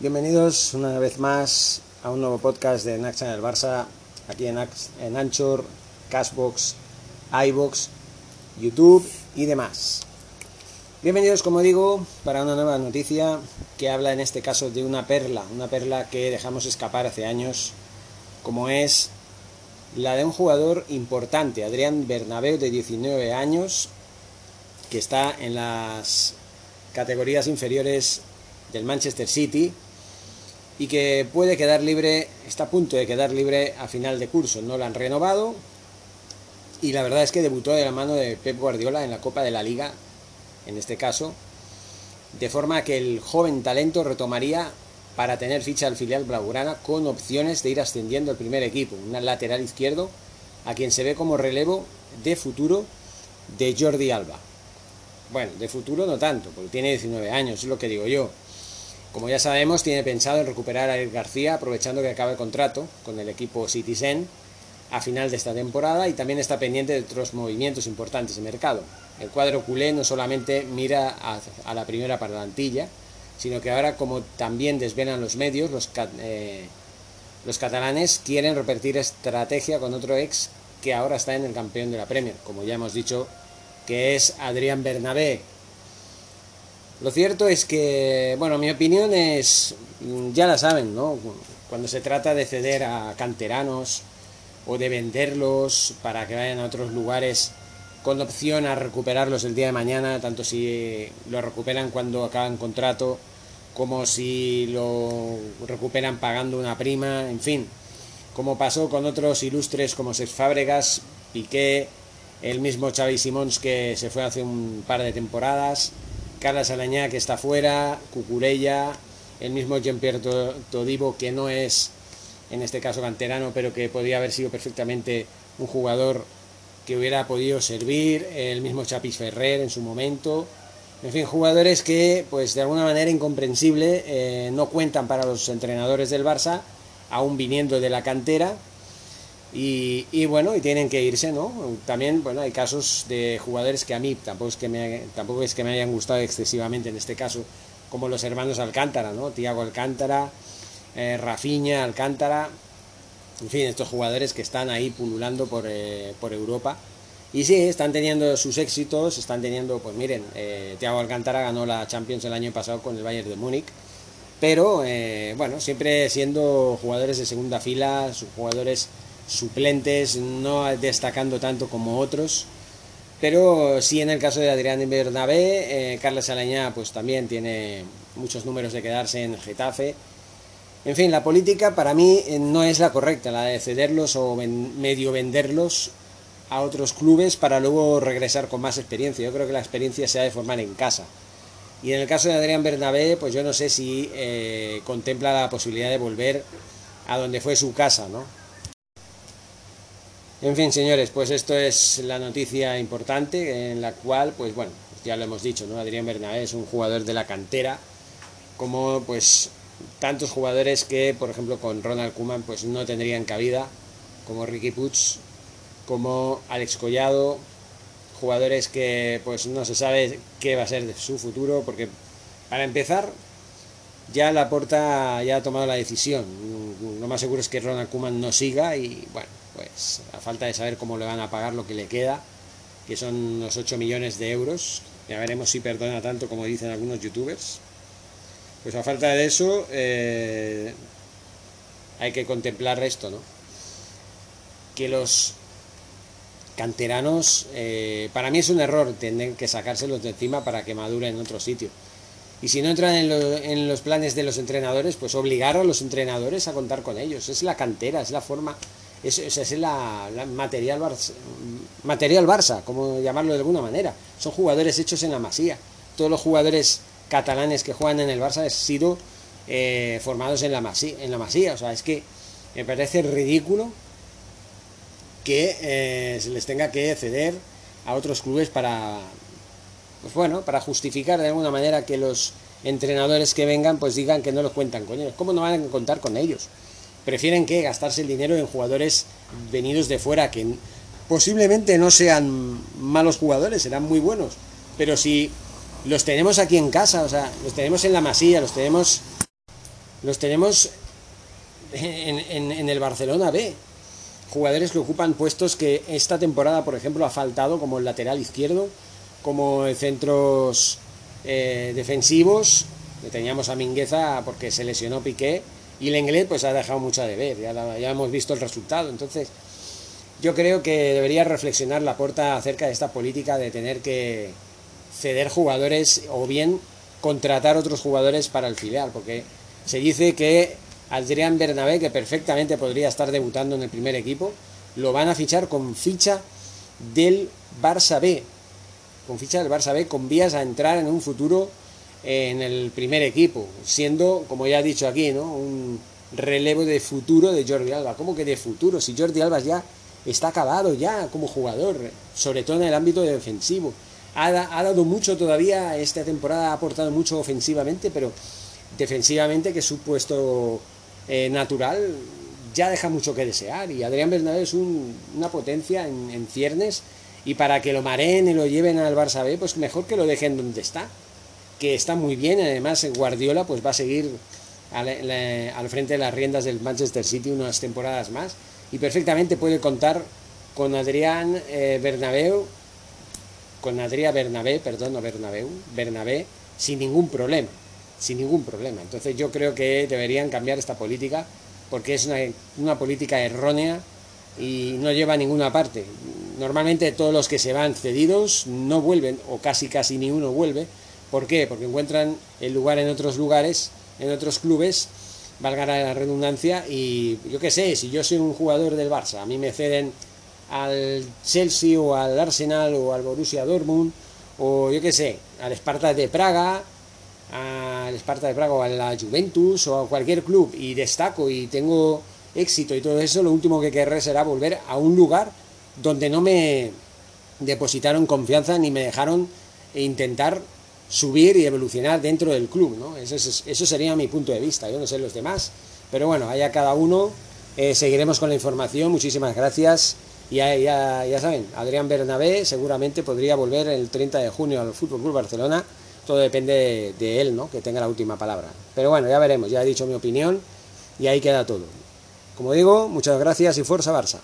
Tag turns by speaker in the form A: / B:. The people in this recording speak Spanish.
A: Bienvenidos una vez más a un nuevo podcast de Naxa en el Barça, aquí en, en Anchor, Cashbox, iBox, YouTube y demás. Bienvenidos, como digo, para una nueva noticia que habla en este caso de una perla, una perla que dejamos escapar hace años, como es la de un jugador importante, Adrián Bernabeu, de 19 años, que está en las categorías inferiores del Manchester City y que puede quedar libre, está a punto de quedar libre a final de curso. No lo han renovado y la verdad es que debutó de la mano de Pep Guardiola en la Copa de la Liga, en este caso, de forma que el joven talento retomaría para tener ficha al filial blaugrana con opciones de ir ascendiendo al primer equipo, un lateral izquierdo a quien se ve como relevo de futuro de Jordi Alba. Bueno, de futuro no tanto, porque tiene 19 años, es lo que digo yo. Como ya sabemos, tiene pensado en recuperar a Eric García aprovechando que acaba el contrato con el equipo Citizen a final de esta temporada y también está pendiente de otros movimientos importantes de mercado. El cuadro culé no solamente mira a, la primera plantilla, sino que ahora, como también desvelan los medios, los, eh, los catalanes quieren repetir estrategia con otro ex que ahora está en el campeón de la Premier, como ya hemos dicho que es Adrián Bernabé. Lo cierto es que, bueno, mi opinión es, mm, ya la saben, ¿no? Cuando se trata de ceder a canteranos o de venderlos para que vayan a otros lugares con opción a recuperarlos el día de mañana, tanto si lo recuperan cuando acaban contrato como si lo recuperan pagando una prima, en fin, como pasó con otros ilustres como Sex Fábregas, Piqué, el mismo Xavi Simons que se fue hace un par de temporadas, Carlos Alañá que está fuera, Cucurella, el mismo Jean-Pierre Todibo que no es en este caso canterano, pero que podría haber sido perfectamente un jugador que hubiera podido servir, el mismo Chapis Ferrer en su momento, en fin, jugadores que, pues de alguna manera incomprensible, eh, no cuentan para los entrenadores del Barça, aún viniendo de la cantera, y, bueno, y tienen que irse, ¿no? También, bueno, hay casos de jugadores que a mí tampoco es que me, tampoco es que me hayan gustado excesivamente en este caso, como los hermanos Alcántara, ¿no? Tiago Alcántara, eh, Rafiña Alcántara, en fin, estos jugadores que están ahí pululando por, eh, por Europa. Y sí, están teniendo sus éxitos, están teniendo, pues miren, eh, Thiago Alcántara ganó la Champions el año pasado con el Bayern de Múnich, pero eh, bueno, siempre siendo jugadores de segunda fila, jugadores suplentes, no destacando tanto como otros. Pero sí en el caso de Adrián Bernabé, eh, Carlos Alañá pues también tiene muchos números de quedarse en Getafe. En fin, la política para mí eh, no es la correcta, la de cederlos o medio venderlos a otros clubes para luego regresar con más experiencia. Yo creo que la experiencia se ha de formar en casa. Y en el caso de Adrián Bernabé, pues yo no sé si eh, contempla la posibilidad de volver a donde fue su casa, ¿no? En fin, señores, pues esto es la noticia importante en la cual, pues bueno, ya lo hemos dicho, ¿no? Adrián Bernabé es un jugador de la cantera, como pues tantos jugadores que, por ejemplo, con Ronald Koeman, pues no tendrían cabida, como Ricky Puig, como Alex Collado, jugadores que pues no se sabe qué va a ser de su futuro, porque para empezar, ya la porta ya ha tomado la decisión. Lo más seguro es que Ronald Koeman no siga y bueno, a falta de saber cómo le van a pagar lo que le queda, que son unos 8 millones de euros, ya veremos si perdona tanto como dicen algunos youtubers. Pues a falta de eso, eh, hay que contemplar esto, ¿no? Que los canteranos, eh, para mí es un error tener que sacárselos de encima para que maduren en otro sitio. Y si no entran en, los planes de los entrenadores, pues obligar a los entrenadores a contar con ellos. Es la cantera, es la forma es, es la, material, Barça, material Barça, como llamarlo de alguna manera. Son jugadores hechos en la masía. Todos los jugadores catalanes que juegan en el Barça han sido eh, formados en la, masía, en la masía. O sea, es que me parece ridículo que eh, se les tenga que ceder a otros clubes para, pues bueno, para justificar de alguna manera que los entrenadores que vengan pues digan que no los cuentan con ellos. ¿Cómo no van a contar con ellos? Prefieren que gastarse el dinero en jugadores venidos de fuera que posiblemente no sean malos jugadores, serán muy buenos, pero si los tenemos aquí en casa, o sea, los tenemos en la masía, los tenemos los tenemos en, el Barcelona B. Jugadores que ocupan puestos que esta temporada, por ejemplo, ha faltado, como el lateral izquierdo, como centros eh, defensivos, teníamos a Mingueza porque se lesionó Piqué, y el inglés pues ha dejado mucho de ver, ya, ya hemos visto el resultado. Entonces, yo creo que debería reflexionar la puerta acerca de esta política de tener que ceder jugadores o bien contratar otros jugadores para el filial, porque se dice que Adrián Bernabé, que perfectamente podría estar debutando en el primer equipo, lo van a fichar con ficha del Barça B, con ficha del Barça B, con vías a entrar en un futuro en el primer equipo, siendo, como ya he dicho aquí, ¿no? un relevo de futuro de Jordi Alba. ¿Cómo que de futuro? Si Jordi Alba ya está acabado ya como jugador, sobre todo en el ámbito defensivo. Ha, dado mucho todavía, esta temporada ha aportado mucho ofensivamente, pero defensivamente, que es su puesto eh, natural, ya deja mucho que desear. Y Adrián Bernabé es una potencia en, ciernes. Y para que lo mareen y lo lleven al Barça B, pues mejor que lo dejen donde está. Que está muy bien. Además, Guardiola pues va a seguir al, frente de las riendas del Manchester City unas temporadas más. Y perfectamente puede contar con Adrián eh, Bernabeu, con Adrián Bernabé, perdón, no Bernabeu, Bernabé, sin ningún problema sin ningún problema. Entonces yo creo que deberían cambiar esta política porque es una, política errónea y no lleva a ninguna parte. Normalmente todos los que se van cedidos no vuelven o casi casi ni uno vuelve. ¿Por qué? Porque encuentran el lugar en otros lugares, en otros clubes, valga la redundancia, y yo qué sé, si yo soy un jugador del Barça, a mí me ceden al Chelsea o al Arsenal o al Borussia Dortmund o yo qué sé, al Sparta de Praga al Esparta de Praga o a la Juventus o a cualquier club y destaco y tengo éxito y todo eso, lo último que querré será volver a un lugar donde no me depositaron confianza ni me dejaron intentar subir y evolucionar dentro del club, ¿no? Eso, sería mi punto de vista, yo no sé los demás, pero bueno, allá cada uno, eh, seguiremos con la información, muchísimas gracias, y ya, ya, saben, Adrián Bernabé seguramente podría volver el 30 de junio al Fútbol Club Barcelona, todo depende de, él, ¿no? Que tenga la última palabra. Pero bueno, ya veremos, ya he dicho mi opinión y ahí queda todo. Como digo, muchas gracias y fuerza Barça.